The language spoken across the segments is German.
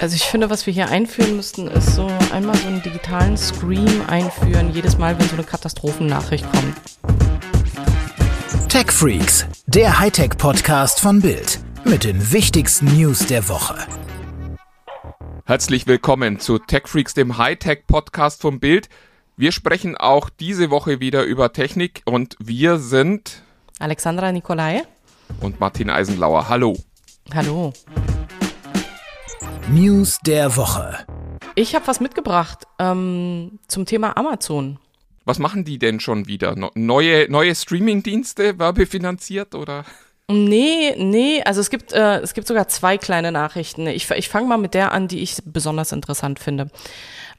Also ich finde, was wir hier einführen müssten, ist so einmal so einen digitalen Scream einführen, jedes Mal, wenn so eine Katastrophennachricht kommt. Tech Freaks, der Hightech-Podcast von Bild mit den wichtigsten News der Woche. Herzlich willkommen zu Tech Freaks, dem Hightech-Podcast von Bild. Wir sprechen auch diese Woche wieder über Technik und wir sind Alexandra Nikolai und Martin Eisenlauer. Hallo. Hallo. News der Woche. Ich habe was mitgebracht ähm, zum Thema Amazon. Was machen die denn schon wieder? Neue, neue Streaming-Dienste, werbefinanziert oder? Nee, nee, also es gibt, äh, es gibt sogar zwei kleine Nachrichten. Ich, ich fange mal mit der an, die ich besonders interessant finde.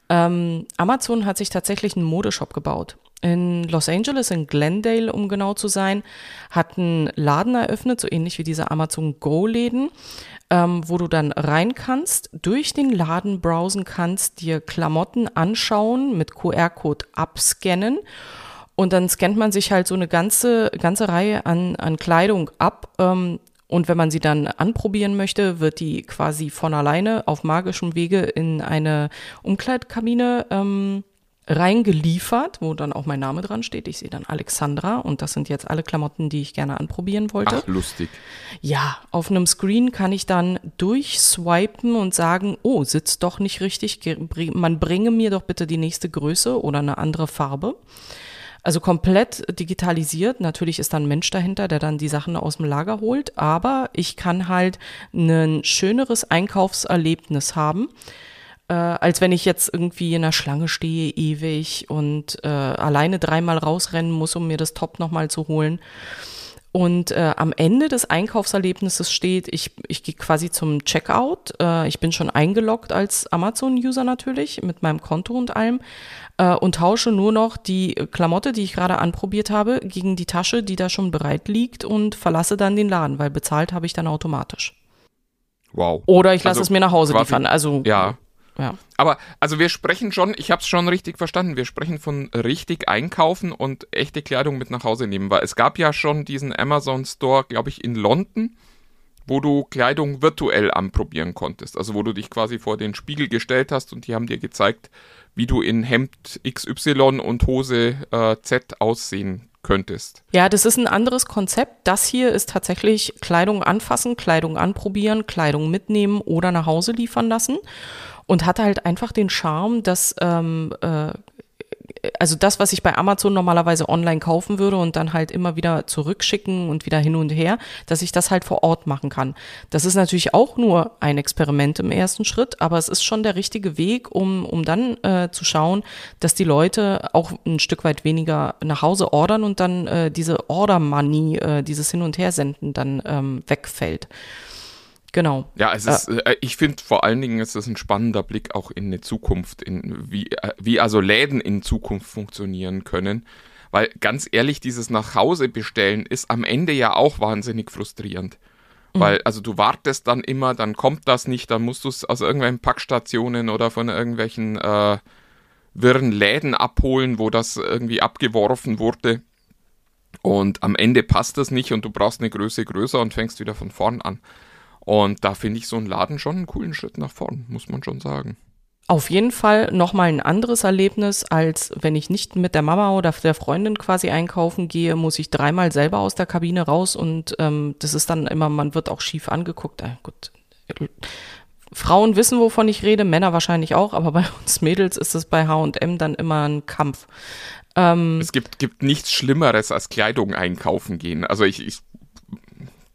Ähm, Amazon hat sich tatsächlich einen Modeshop gebaut. In Los Angeles, in Glendale, um genau zu sein, hat einen Laden eröffnet, so ähnlich wie diese Amazon Go-Läden ähm, wo du dann rein kannst, durch den Laden browsen kannst, dir Klamotten anschauen, mit QR-Code abscannen und dann scannt man sich halt so eine ganze, ganze Reihe an, an Kleidung ab. Ähm, und wenn man sie dann anprobieren möchte, wird die quasi von alleine auf magischem Wege in eine Umkleidkabine ähm, reingeliefert, wo dann auch mein Name dran steht. Ich sehe dann Alexandra und das sind jetzt alle Klamotten, die ich gerne anprobieren wollte. Ach, lustig. Ja, auf einem Screen kann ich dann durchswipen und sagen, oh, sitzt doch nicht richtig, man bringe mir doch bitte die nächste Größe oder eine andere Farbe. Also komplett digitalisiert. Natürlich ist da ein Mensch dahinter, der dann die Sachen aus dem Lager holt, aber ich kann halt ein schöneres Einkaufserlebnis haben äh, als wenn ich jetzt irgendwie in der Schlange stehe, ewig und äh, alleine dreimal rausrennen muss, um mir das Top nochmal zu holen. Und äh, am Ende des Einkaufserlebnisses steht, ich, ich gehe quasi zum Checkout. Äh, ich bin schon eingeloggt als Amazon-User natürlich mit meinem Konto und allem äh, und tausche nur noch die Klamotte, die ich gerade anprobiert habe, gegen die Tasche, die da schon bereit liegt und verlasse dann den Laden, weil bezahlt habe ich dann automatisch. Wow. Oder ich lasse also, es mir nach Hause liefern. Also ja. Ja. Aber also wir sprechen schon, ich habe es schon richtig verstanden, wir sprechen von richtig einkaufen und echte Kleidung mit nach Hause nehmen, weil es gab ja schon diesen Amazon Store, glaube ich, in London, wo du Kleidung virtuell anprobieren konntest. Also wo du dich quasi vor den Spiegel gestellt hast und die haben dir gezeigt, wie du in Hemd XY und Hose äh, Z aussehen könntest. Ja, das ist ein anderes Konzept. Das hier ist tatsächlich Kleidung anfassen, Kleidung anprobieren, Kleidung mitnehmen oder nach Hause liefern lassen und hatte halt einfach den Charme, dass ähm, äh, also das, was ich bei Amazon normalerweise online kaufen würde und dann halt immer wieder zurückschicken und wieder hin und her, dass ich das halt vor Ort machen kann. Das ist natürlich auch nur ein Experiment im ersten Schritt, aber es ist schon der richtige Weg, um, um dann äh, zu schauen, dass die Leute auch ein Stück weit weniger nach Hause ordern und dann äh, diese Order Money, äh, dieses Hin- und Hersenden dann ähm, wegfällt. Genau. Ja, es ist, äh, ich finde vor allen Dingen ist es ein spannender Blick auch in eine Zukunft, in wie, äh, wie also Läden in Zukunft funktionieren können. Weil ganz ehrlich, dieses nach Hause bestellen ist am Ende ja auch wahnsinnig frustrierend. Mhm. Weil, also du wartest dann immer, dann kommt das nicht, dann musst du es aus irgendwelchen Packstationen oder von irgendwelchen äh, wirren Läden abholen, wo das irgendwie abgeworfen wurde. Und am Ende passt das nicht und du brauchst eine Größe größer und fängst wieder von vorn an. Und da finde ich so einen Laden schon einen coolen Schritt nach vorn, muss man schon sagen. Auf jeden Fall nochmal ein anderes Erlebnis, als wenn ich nicht mit der Mama oder der Freundin quasi einkaufen gehe, muss ich dreimal selber aus der Kabine raus und ähm, das ist dann immer, man wird auch schief angeguckt. Äh, gut. Frauen wissen, wovon ich rede, Männer wahrscheinlich auch, aber bei uns Mädels ist es bei H&M dann immer ein Kampf. Ähm, es gibt, gibt nichts Schlimmeres als Kleidung einkaufen gehen. Also ich, ich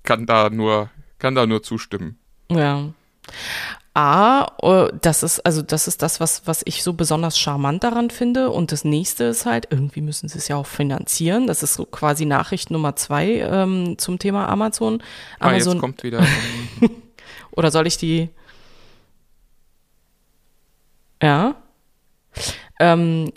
kann da nur kann da nur zustimmen. Ja. A, äh, das ist, also das ist das, was, was ich so besonders charmant daran finde. Und das nächste ist halt, irgendwie müssen sie es ja auch finanzieren. Das ist so quasi Nachricht Nummer zwei ähm, zum Thema Amazon. Ah, Amazon jetzt kommt wieder. Oder soll ich die? Ja. Ähm,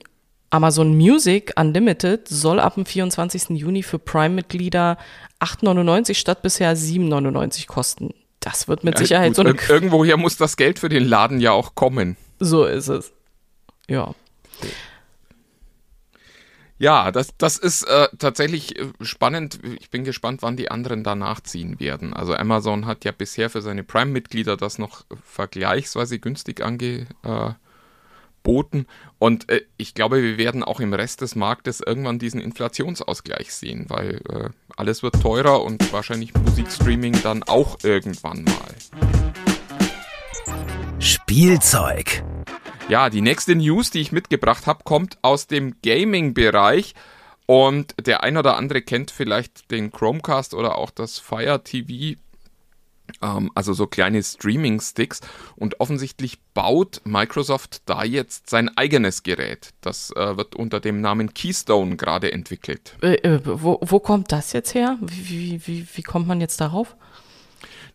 Amazon Music Unlimited soll ab dem 24. Juni für Prime-Mitglieder 8,99 statt bisher 7,99 kosten. Das wird mit ja, Sicherheit gut, so eine. Irgendwoher muss das Geld für den Laden ja auch kommen. So ist es. Ja. Ja, das, das ist äh, tatsächlich äh, spannend. Ich bin gespannt, wann die anderen da nachziehen werden. Also Amazon hat ja bisher für seine Prime-Mitglieder das noch vergleichsweise günstig angeboten. Und äh, ich glaube, wir werden auch im Rest des Marktes irgendwann diesen Inflationsausgleich sehen, weil äh, alles wird teurer und wahrscheinlich Musikstreaming dann auch irgendwann mal. Spielzeug. Ja, die nächste News, die ich mitgebracht habe, kommt aus dem Gaming-Bereich. Und der ein oder andere kennt vielleicht den Chromecast oder auch das Fire TV, ähm, also so kleine Streaming-Sticks. Und offensichtlich baut Microsoft da jetzt sein eigenes Gerät. Das äh, wird unter dem Namen Keystone gerade entwickelt. Äh, äh, wo, wo kommt das jetzt her? Wie, wie, wie, wie kommt man jetzt darauf?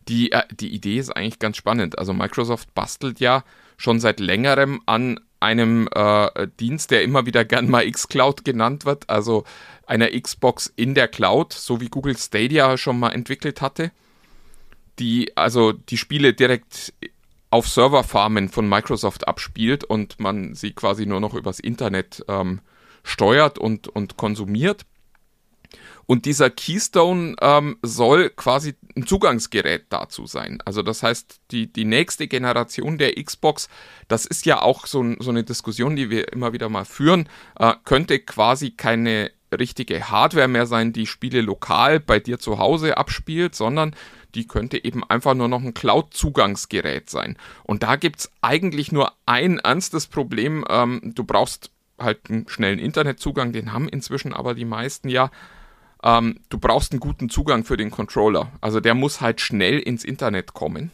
Die, äh, die Idee ist eigentlich ganz spannend. Also Microsoft bastelt ja schon seit längerem an einem äh, Dienst, der immer wieder gern mal xCloud genannt wird, also einer Xbox in der Cloud, so wie Google Stadia schon mal entwickelt hatte, die also die Spiele direkt auf Serverfarmen von Microsoft abspielt und man sie quasi nur noch übers Internet ähm, steuert und, und konsumiert. Und dieser Keystone ähm, soll quasi ein Zugangsgerät dazu sein. Also das heißt, die, die nächste Generation der Xbox, das ist ja auch so, so eine Diskussion, die wir immer wieder mal führen, äh, könnte quasi keine richtige Hardware mehr sein, die Spiele lokal bei dir zu Hause abspielt, sondern die könnte eben einfach nur noch ein Cloud-Zugangsgerät sein. Und da gibt es eigentlich nur ein ernstes Problem. Ähm, du brauchst halt einen schnellen Internetzugang, den haben inzwischen aber die meisten ja ähm, du brauchst einen guten Zugang für den Controller. Also der muss halt schnell ins Internet kommen.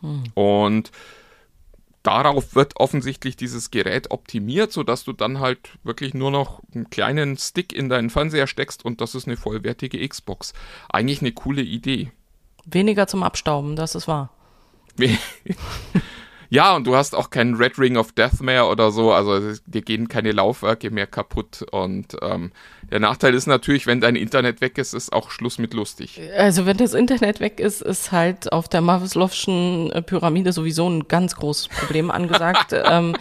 Hm. Und darauf wird offensichtlich dieses Gerät optimiert, sodass du dann halt wirklich nur noch einen kleinen Stick in deinen Fernseher steckst und das ist eine vollwertige Xbox. Eigentlich eine coole Idee. Weniger zum Abstauben, das ist wahr. Ja, und du hast auch keinen Red Ring of Death mehr oder so, also dir gehen keine Laufwerke mehr kaputt. Und ähm, der Nachteil ist natürlich, wenn dein Internet weg ist, ist auch Schluss mit lustig. Also wenn das Internet weg ist, ist halt auf der Maslow'schen äh, Pyramide sowieso ein ganz großes Problem angesagt. ähm,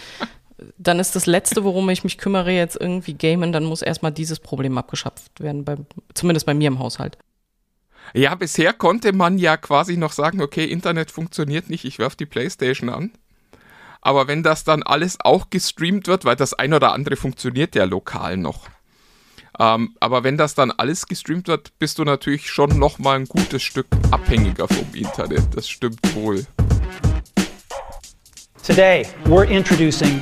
dann ist das Letzte, worum ich mich kümmere, jetzt irgendwie gamen, dann muss erstmal dieses Problem abgeschafft werden, bei, zumindest bei mir im Haushalt. Ja, bisher konnte man ja quasi noch sagen, okay, Internet funktioniert nicht, ich werfe die Playstation an. Aber wenn das dann alles auch gestreamt wird, weil das ein oder andere funktioniert ja lokal noch. Ähm, aber wenn das dann alles gestreamt wird, bist du natürlich schon noch mal ein gutes Stück abhängiger vom Internet. Das stimmt wohl. Today we're introducing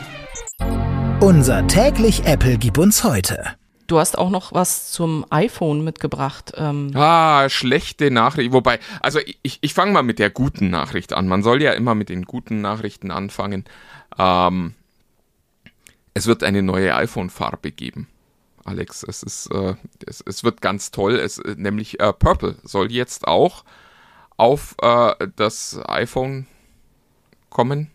unser täglich Apple gib uns heute. Du hast auch noch was zum iPhone mitgebracht. Ähm. Ah, schlechte Nachricht. Wobei, also ich, ich fange mal mit der guten Nachricht an. Man soll ja immer mit den guten Nachrichten anfangen. Ähm, es wird eine neue iPhone-Farbe geben. Alex, es ist, äh, es, es, wird ganz toll. Es, nämlich äh, Purple soll jetzt auch auf äh, das iPhone kommen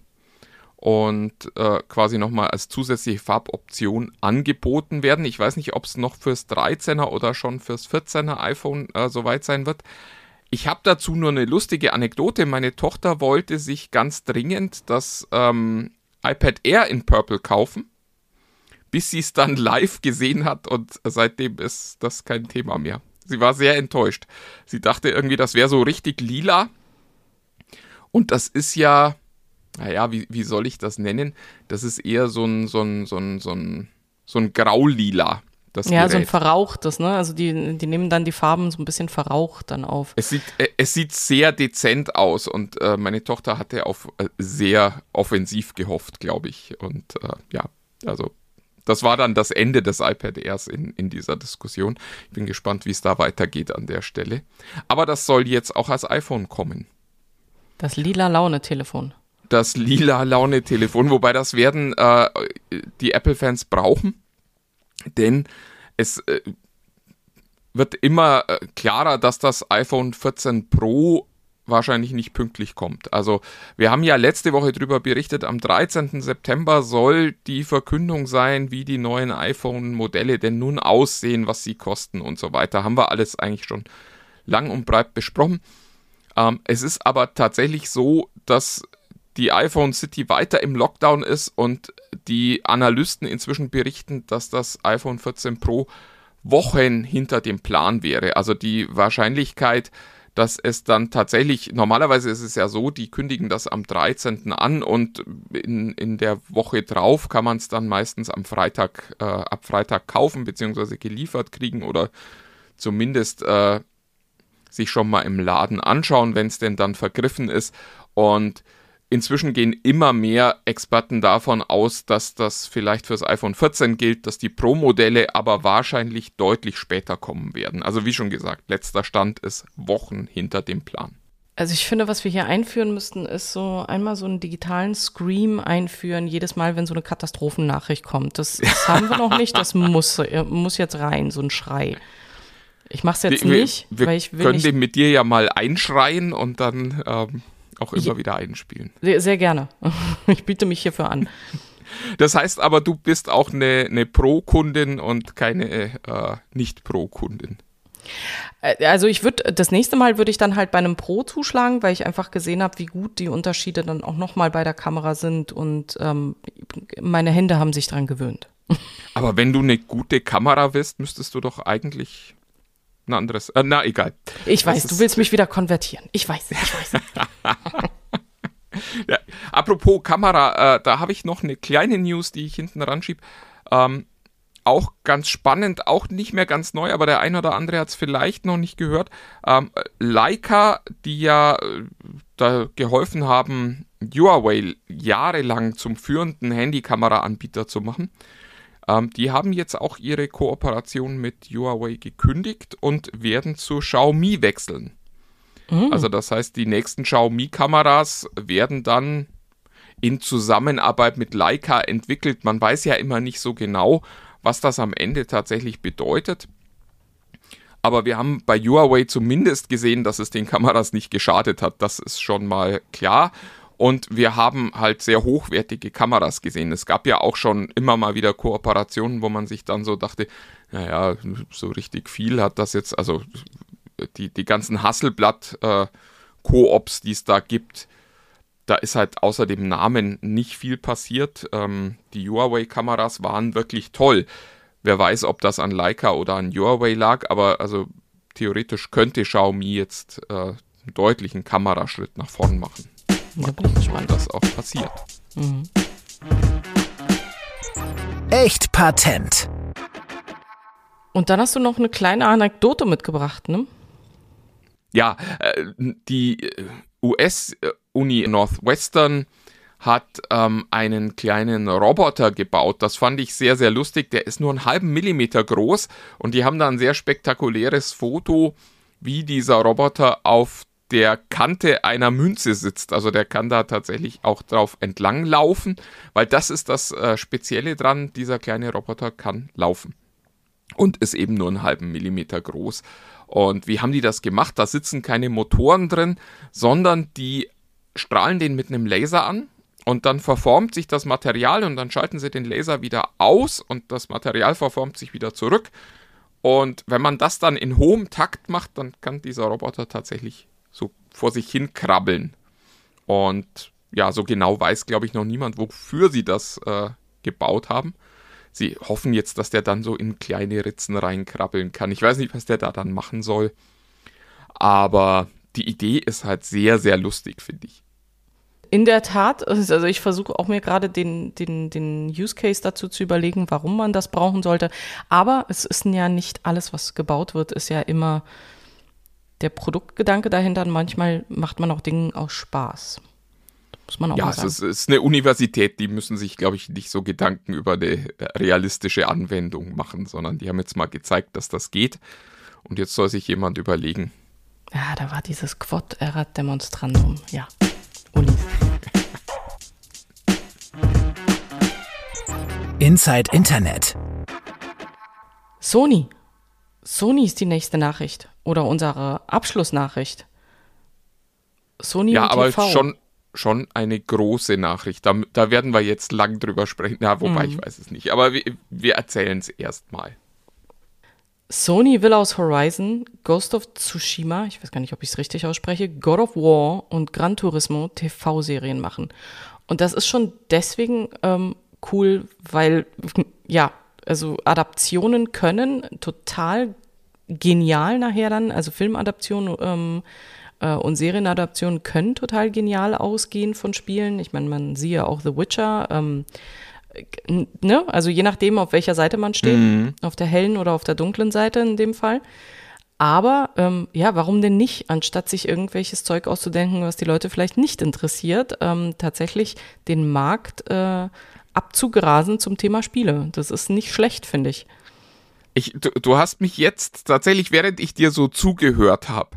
und äh, quasi nochmal als zusätzliche Farboption angeboten werden. Ich weiß nicht, ob es noch fürs 13er oder schon fürs 14er iPhone äh, soweit sein wird. Ich habe dazu nur eine lustige Anekdote. Meine Tochter wollte sich ganz dringend das ähm, iPad Air in Purple kaufen, bis sie es dann live gesehen hat und seitdem ist das kein Thema mehr. Sie war sehr enttäuscht. Sie dachte irgendwie, das wäre so richtig lila. Und das ist ja, naja, wie, wie soll ich das nennen? Das ist eher so ein, so ein, so ein, so ein, so ein Graulila. Das ja, Gerät. so ein verrauchtes, ne? Also die, die nehmen dann die Farben so ein bisschen verraucht dann auf. Es sieht, äh, es sieht sehr dezent aus und äh, meine Tochter hatte auf äh, sehr offensiv gehofft, glaube ich. Und äh, ja, also das war dann das Ende des iPad Airs in, in dieser Diskussion. Ich bin gespannt, wie es da weitergeht an der Stelle. Aber das soll jetzt auch als iPhone kommen. Das lila Laune-Telefon das lila Laune-Telefon, wobei das werden äh, die Apple-Fans brauchen, denn es äh, wird immer äh, klarer, dass das iPhone 14 Pro wahrscheinlich nicht pünktlich kommt. Also wir haben ja letzte Woche darüber berichtet, am 13. September soll die Verkündung sein, wie die neuen iPhone-Modelle denn nun aussehen, was sie kosten und so weiter. Haben wir alles eigentlich schon lang und breit besprochen. Ähm, es ist aber tatsächlich so, dass die iPhone City weiter im Lockdown ist und die Analysten inzwischen berichten, dass das iPhone 14 Pro Wochen hinter dem Plan wäre. Also die Wahrscheinlichkeit, dass es dann tatsächlich, normalerweise ist es ja so, die kündigen das am 13. an und in, in der Woche drauf kann man es dann meistens am Freitag, äh, ab Freitag kaufen, beziehungsweise geliefert kriegen oder zumindest äh, sich schon mal im Laden anschauen, wenn es denn dann vergriffen ist. Und Inzwischen gehen immer mehr Experten davon aus, dass das vielleicht fürs iPhone 14 gilt, dass die Pro-Modelle aber wahrscheinlich deutlich später kommen werden. Also wie schon gesagt, letzter Stand ist Wochen hinter dem Plan. Also ich finde, was wir hier einführen müssten, ist so einmal so einen digitalen Scream einführen, jedes Mal, wenn so eine Katastrophennachricht kommt. Das, das haben wir noch nicht, das muss, muss jetzt rein, so ein Schrei. Ich mache es jetzt wir, nicht, wir weil ich will können nicht den mit dir ja mal einschreien und dann ähm, auch immer ja. wieder einspielen. Sehr, sehr gerne. Ich biete mich hierfür an. Das heißt aber, du bist auch eine, eine Pro-Kundin und keine äh, Nicht-Pro-Kundin. Äh, also ich würde, das nächste Mal würde ich dann halt bei einem Pro zuschlagen, weil ich einfach gesehen habe, wie gut die Unterschiede dann auch nochmal bei der Kamera sind und ähm, meine Hände haben sich daran gewöhnt. Aber wenn du eine gute Kamera willst, müsstest du doch eigentlich ein anderes. Äh, na, egal. Ich weiß, du willst mich wieder konvertieren. Ich weiß, ich weiß. ja, apropos Kamera, äh, da habe ich noch eine kleine News, die ich hinten ranschiebe. Ähm, auch ganz spannend, auch nicht mehr ganz neu, aber der ein oder andere hat es vielleicht noch nicht gehört. Ähm, Leica, die ja äh, da geholfen haben, Huawei jahrelang zum führenden Handykamera-Anbieter zu machen, ähm, die haben jetzt auch ihre Kooperation mit Huawei gekündigt und werden zu Xiaomi wechseln. Mhm. Also das heißt, die nächsten Xiaomi-Kameras werden dann in Zusammenarbeit mit Leica entwickelt. Man weiß ja immer nicht so genau, was das am Ende tatsächlich bedeutet. Aber wir haben bei Huawei zumindest gesehen, dass es den Kameras nicht geschadet hat. Das ist schon mal klar. Und wir haben halt sehr hochwertige Kameras gesehen. Es gab ja auch schon immer mal wieder Kooperationen, wo man sich dann so dachte, naja, so richtig viel hat das jetzt, also die, die ganzen Hasselblatt-Koops, äh, die es da gibt, da ist halt außer dem Namen nicht viel passiert. Ähm, die Huawei-Kameras waren wirklich toll. Wer weiß, ob das an Leica oder an Huawei lag, aber also theoretisch könnte Xiaomi jetzt äh, einen deutlichen Kameraschritt nach vorn machen. Mal gucken, wann das auch passiert. Mhm. Echt Patent. Und dann hast du noch eine kleine Anekdote mitgebracht, ne? Ja, äh, die äh, US-Uni Northwestern hat ähm, einen kleinen Roboter gebaut. Das fand ich sehr, sehr lustig. Der ist nur einen halben Millimeter groß und die haben da ein sehr spektakuläres Foto, wie dieser Roboter auf der Kante einer Münze sitzt. Also der kann da tatsächlich auch drauf entlang laufen, weil das ist das äh, Spezielle dran. Dieser kleine Roboter kann laufen und ist eben nur einen halben Millimeter groß. Und wie haben die das gemacht? Da sitzen keine Motoren drin, sondern die strahlen den mit einem Laser an und dann verformt sich das Material und dann schalten sie den Laser wieder aus und das Material verformt sich wieder zurück. Und wenn man das dann in hohem Takt macht, dann kann dieser Roboter tatsächlich so vor sich hin krabbeln. Und ja, so genau weiß, glaube ich, noch niemand, wofür sie das äh, gebaut haben. Sie hoffen jetzt, dass der dann so in kleine Ritzen reinkrabbeln kann. Ich weiß nicht, was der da dann machen soll. Aber die Idee ist halt sehr, sehr lustig, finde ich. In der Tat, also ich versuche auch mir gerade den, den, den Use Case dazu zu überlegen, warum man das brauchen sollte. Aber es ist ja nicht alles, was gebaut wird, ist ja immer der Produktgedanke dahinter und manchmal macht man auch Dinge aus Spaß. Muss man auch ja, mal sagen. es ist, es ist eine Universität, die müssen sich, glaube ich, nicht so Gedanken über eine realistische Anwendung machen, sondern die haben jetzt mal gezeigt, dass das geht. Und jetzt soll sich jemand überlegen. Ja, da war dieses Quod erat demonstrandum. Ja, Uni. Inside Internet. Sony. Sony ist die nächste Nachricht oder unsere Abschlussnachricht. Sony ja, aber TV. schon schon eine große Nachricht. Da, da werden wir jetzt lang drüber sprechen. Ja, wobei mhm. ich weiß es nicht. Aber wir, wir erzählen es erstmal. Sony will aus Horizon, Ghost of Tsushima, ich weiß gar nicht, ob ich es richtig ausspreche, God of War und Gran Turismo TV-Serien machen. Und das ist schon deswegen ähm, cool, weil, ja, also Adaptionen können total genial nachher dann, also Filmadaptionen ähm, äh, und Serienadaptionen können total genial ausgehen von Spielen. Ich meine, man siehe auch The Witcher. Ähm, ne? Also je nachdem, auf welcher Seite man steht, mhm. auf der hellen oder auf der dunklen Seite in dem Fall. Aber ähm, ja, warum denn nicht, anstatt sich irgendwelches Zeug auszudenken, was die Leute vielleicht nicht interessiert, ähm, tatsächlich den Markt äh, abzugrasen zum Thema Spiele. Das ist nicht schlecht, finde ich. Ich, du, du hast mich jetzt tatsächlich, während ich dir so zugehört habe,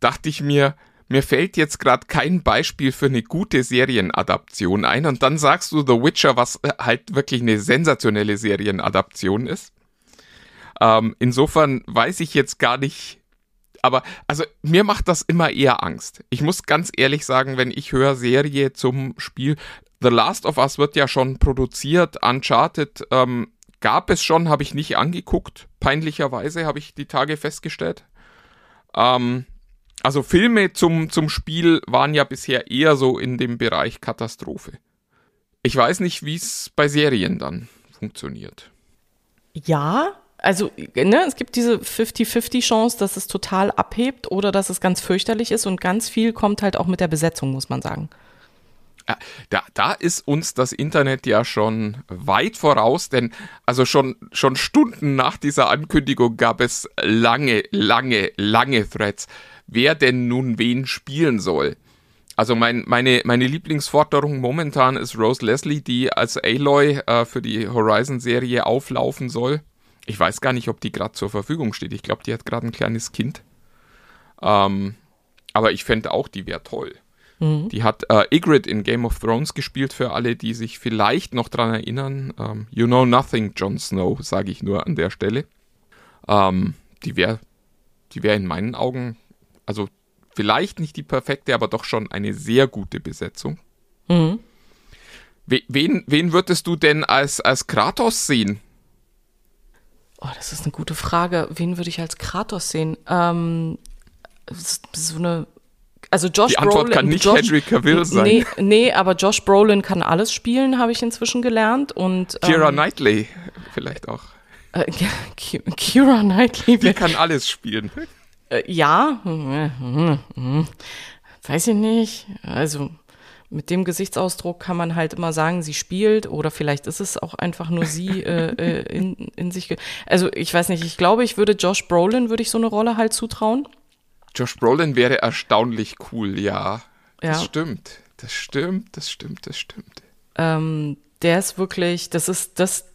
dachte ich mir, mir fällt jetzt gerade kein Beispiel für eine gute Serienadaption ein und dann sagst du The Witcher, was äh, halt wirklich eine sensationelle Serienadaption ist. Ähm, insofern weiß ich jetzt gar nicht, aber also mir macht das immer eher Angst. Ich muss ganz ehrlich sagen, wenn ich höre Serie zum Spiel, The Last of Us wird ja schon produziert, Uncharted ähm, gab es schon, habe ich nicht angeguckt. Peinlicherweise habe ich die Tage festgestellt. Ähm, also Filme zum, zum Spiel waren ja bisher eher so in dem Bereich Katastrophe. Ich weiß nicht, wie es bei Serien dann funktioniert. Ja, also ne, es gibt diese 50-50 Chance, dass es total abhebt oder dass es ganz fürchterlich ist und ganz viel kommt halt auch mit der Besetzung, muss man sagen. Da, da ist uns das Internet ja schon weit voraus, denn also schon, schon Stunden nach dieser Ankündigung gab es lange, lange, lange Threads, wer denn nun wen spielen soll. Also mein, meine, meine Lieblingsforderung momentan ist Rose Leslie, die als Aloy äh, für die Horizon-Serie auflaufen soll. Ich weiß gar nicht, ob die gerade zur Verfügung steht. Ich glaube, die hat gerade ein kleines Kind. Ähm, aber ich fände auch, die wäre toll. Mhm. Die hat äh, Ygritte in Game of Thrones gespielt, für alle, die sich vielleicht noch dran erinnern. Ähm, you know nothing, Jon Snow, sage ich nur an der Stelle. Ähm, die wäre die wär in meinen Augen, also vielleicht nicht die perfekte, aber doch schon eine sehr gute Besetzung. Mhm. Wen, wen würdest du denn als, als Kratos sehen? Oh, das ist eine gute Frage. Wen würde ich als Kratos sehen? Ähm, so eine also Josh Die Antwort Brolin, kann nicht Josh, Henry Cavill sein. Nee, nee, aber Josh Brolin kann alles spielen, habe ich inzwischen gelernt. Und, Kira ähm, Knightley vielleicht auch. Äh, Kira Knightley. Die kann alles spielen. Äh, ja, weiß ich nicht. Also mit dem Gesichtsausdruck kann man halt immer sagen, sie spielt oder vielleicht ist es auch einfach nur sie äh, äh in, in sich. Also ich weiß nicht, ich glaube, ich würde Josh Brolin, würde ich so eine Rolle halt zutrauen. Josh Brolin wäre erstaunlich cool, ja. ja. Das stimmt. Das stimmt, das stimmt, das stimmt. Ähm, der ist wirklich, das ist das,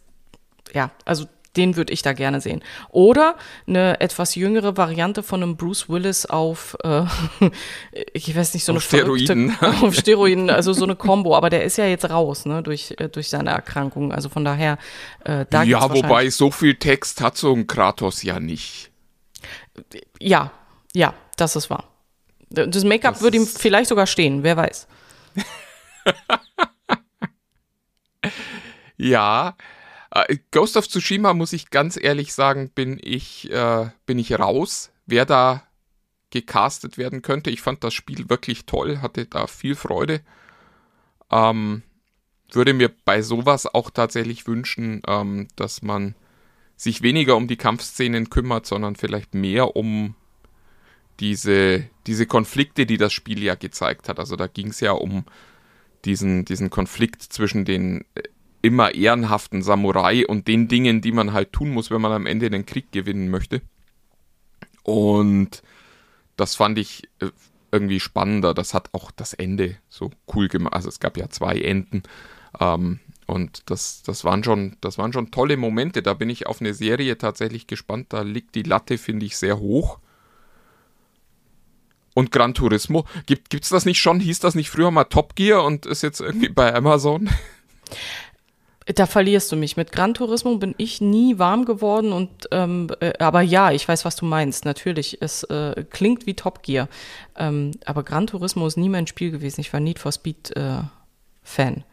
ja, also den würde ich da gerne sehen. Oder eine etwas jüngere Variante von einem Bruce Willis auf, äh, ich weiß nicht, so eine auf Steroiden. auf Steroiden, also so eine Combo. Aber der ist ja jetzt raus, ne, durch, äh, durch seine Erkrankung. Also von daher, äh, da Ja, wobei so viel Text hat so ein Kratos ja nicht. Ja, ja, das ist wahr. Das Make-up würde ihm vielleicht sogar stehen, wer weiß. ja. Äh, Ghost of Tsushima, muss ich ganz ehrlich sagen, bin ich, äh, bin ich raus, wer da gecastet werden könnte. Ich fand das Spiel wirklich toll, hatte da viel Freude. Ähm, würde mir bei sowas auch tatsächlich wünschen, ähm, dass man sich weniger um die Kampfszenen kümmert, sondern vielleicht mehr um diese, diese Konflikte, die das Spiel ja gezeigt hat. Also da ging es ja um diesen, diesen Konflikt zwischen den äh, immer ehrenhaften Samurai und den Dingen, die man halt tun muss, wenn man am Ende den Krieg gewinnen möchte. Und das fand ich äh, irgendwie spannender. Das hat auch das Ende so cool gemacht. Also es gab ja zwei Enden. Ähm, und das, das, waren schon, das waren schon tolle Momente. Da bin ich auf eine Serie tatsächlich gespannt. Da liegt die Latte, finde ich, sehr hoch und Gran Turismo. Gibt es das nicht schon? Hieß das nicht früher mal Top Gear und ist jetzt irgendwie bei Amazon? Da verlierst du mich. Mit Gran Turismo bin ich nie warm geworden und ähm, äh, aber ja, ich weiß, was du meinst. Natürlich, es äh, klingt wie Top Gear. Ähm, aber Gran Turismo ist nie mein Spiel gewesen. Ich war Need for Speed äh, Fan.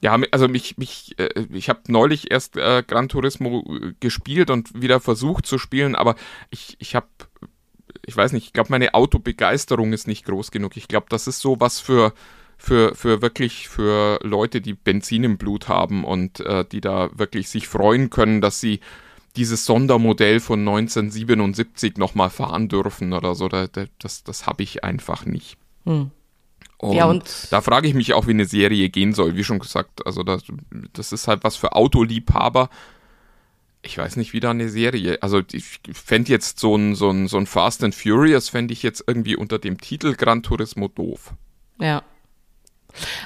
ja, also mich, mich, äh, ich habe neulich erst äh, Gran Turismo äh, gespielt und wieder versucht zu spielen, aber ich, ich habe, ich weiß nicht, ich glaube, meine Autobegeisterung ist nicht groß genug. Ich glaube, das ist so was für, für, für wirklich für Leute, die Benzin im Blut haben und äh, die da wirklich sich freuen können, dass sie dieses Sondermodell von 1977 nochmal fahren dürfen oder so. Da, das das habe ich einfach nicht. Hm. Und, ja, und da frage ich mich auch, wie eine Serie gehen soll, wie schon gesagt. Also das, das ist halt was für Autoliebhaber. Ich weiß nicht, wie da eine Serie. Also ich fände jetzt so ein, so, ein, so ein Fast and Furious, fände ich jetzt irgendwie unter dem Titel Gran Turismo doof. Ja.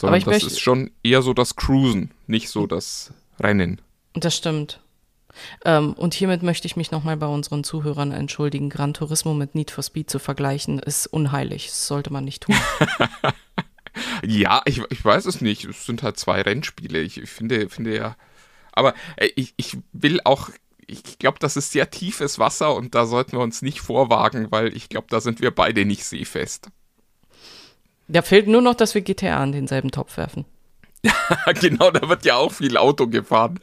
Sondern Aber ich das ist schon eher so das Cruisen, nicht so das Rennen. Das stimmt. Ähm, und hiermit möchte ich mich nochmal bei unseren Zuhörern entschuldigen. Gran Turismo mit Need for Speed zu vergleichen, ist unheilig. Das sollte man nicht tun. ja, ich, ich weiß es nicht. Es sind halt zwei Rennspiele. Ich, ich finde, finde ja. Aber äh, ich, ich will auch ich glaube, das ist sehr tiefes Wasser und da sollten wir uns nicht vorwagen, weil ich glaube, da sind wir beide nicht seefest. Da fehlt nur noch, dass wir GTA in denselben Topf werfen. genau, da wird ja auch viel Auto gefahren.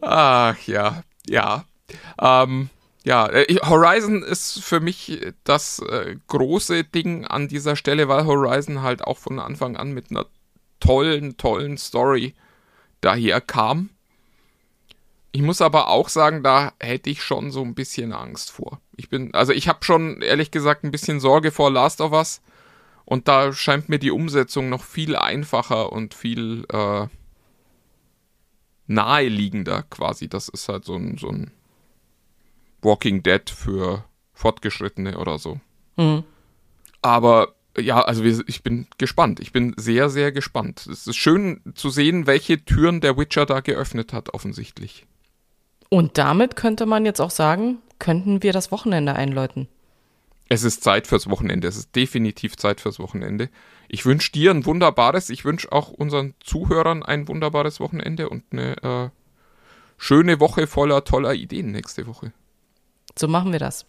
Ach ja ja. Ähm, ja, äh, Horizon ist für mich das äh, große Ding an dieser Stelle, weil Horizon halt auch von Anfang an mit einer tollen, tollen Story daher kam. Ich muss aber auch sagen, da hätte ich schon so ein bisschen Angst vor. Ich bin, also ich habe schon ehrlich gesagt ein bisschen Sorge vor Last of Us und da scheint mir die Umsetzung noch viel einfacher und viel äh, naheliegender quasi. Das ist halt so ein, so ein Walking Dead für Fortgeschrittene oder so. Mhm. Aber ja, also ich bin gespannt. Ich bin sehr, sehr gespannt. Es ist schön zu sehen, welche Türen der Witcher da geöffnet hat, offensichtlich. Und damit könnte man jetzt auch sagen, könnten wir das Wochenende einläuten. Es ist Zeit fürs Wochenende. Es ist definitiv Zeit fürs Wochenende. Ich wünsche dir ein wunderbares, ich wünsche auch unseren Zuhörern ein wunderbares Wochenende und eine äh, schöne Woche voller toller Ideen nächste Woche. So machen wir das.